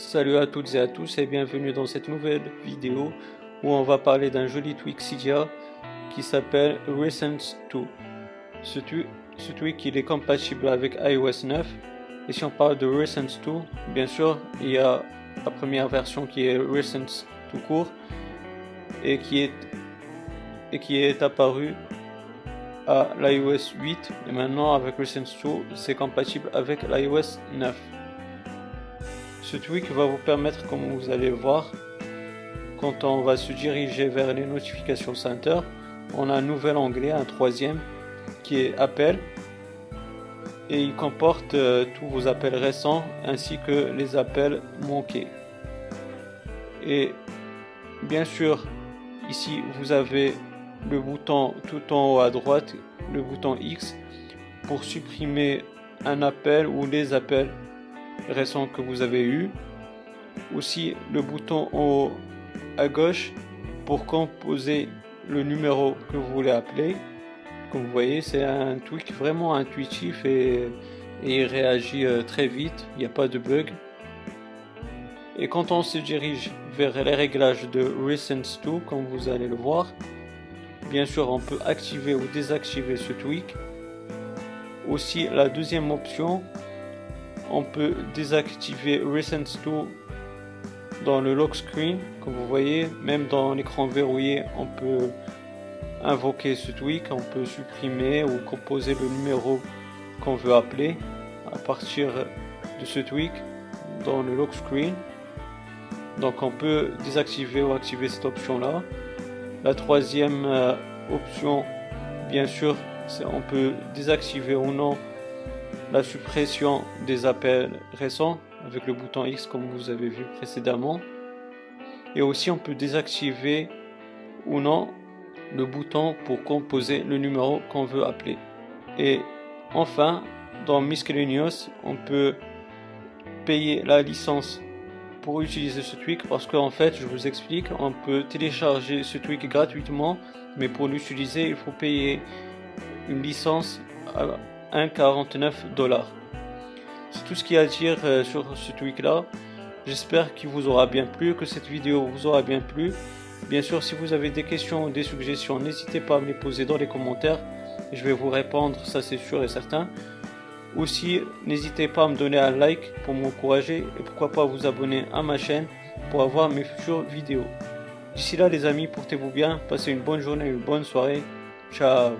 Salut à toutes et à tous et bienvenue dans cette nouvelle vidéo où on va parler d'un joli tweak Cydia qui s'appelle Recent 2. Ce, tweak il est compatible avec iOS 9 et si on parle de Recent 2, bien sûr il y a la première version qui est Recent tout court et qui est, et qui est apparue à l'iOS 8 et maintenant avec Recent 2 c'est compatible avec l'iOS 9. Ce tweak va vous permettre, comme vous allez voir, quand on va se diriger vers les notifications center, on a un nouvel onglet, un troisième, qui est appel. Et il comporte euh, tous vos appels récents ainsi que les appels manqués. Et bien sûr, ici vous avez le bouton tout en haut à droite, le bouton X, pour supprimer un appel ou les appels récents que vous avez eu. Aussi le bouton en haut à gauche pour composer le numéro que vous voulez appeler. Comme vous voyez, c'est un tweak vraiment intuitif et, il réagit euh, très vite, il n'y a pas de bug. Et quand on se dirige vers les réglages de Recent 2, comme vous allez le voir, bien sûr on peut activer ou désactiver ce tweak. Aussi la deuxième option, on peut désactiver Recent 2 dans le lock screen. Comme vous voyez, même dans l'écran verrouillé, on peut invoquer ce tweak, on peut supprimer ou composer le numéro qu'on veut appeler à partir de ce tweak dans le lock screen. Donc on peut désactiver ou activer cette option là. La troisième euh, option, bien sûr, c'est on peut désactiver ou non la suppression des appels récents avec le bouton X comme vous avez vu précédemment. Et aussi on peut désactiver ou non le bouton pour composer le numéro qu'on veut appeler. Et enfin, dans Miscellaneous, on peut payer la licence pour utiliser ce tweak parce qu'en fait, je vous explique, on peut télécharger ce tweak gratuitement, mais pour l'utiliser, il faut payer une licence 1,49 dollars. C'est tout ce qu'il y a à dire euh, sur ce tweak là. J'espère qu'il vous aura bien plu, que cette vidéo vous aura bien plu. Bien sûr, si vous avez des questions ou des suggestions, n'hésitez pas à me les poser dans les commentaires. Je vais vous répondre, ça c'est sûr et certain. Aussi, n'hésitez pas à me donner un like pour m'encourager et pourquoi pas vous abonner à ma chaîne pour avoir mes futures vidéos. D'ici là les amis, portez-vous bien, passez une bonne journée, une bonne soirée. Ciao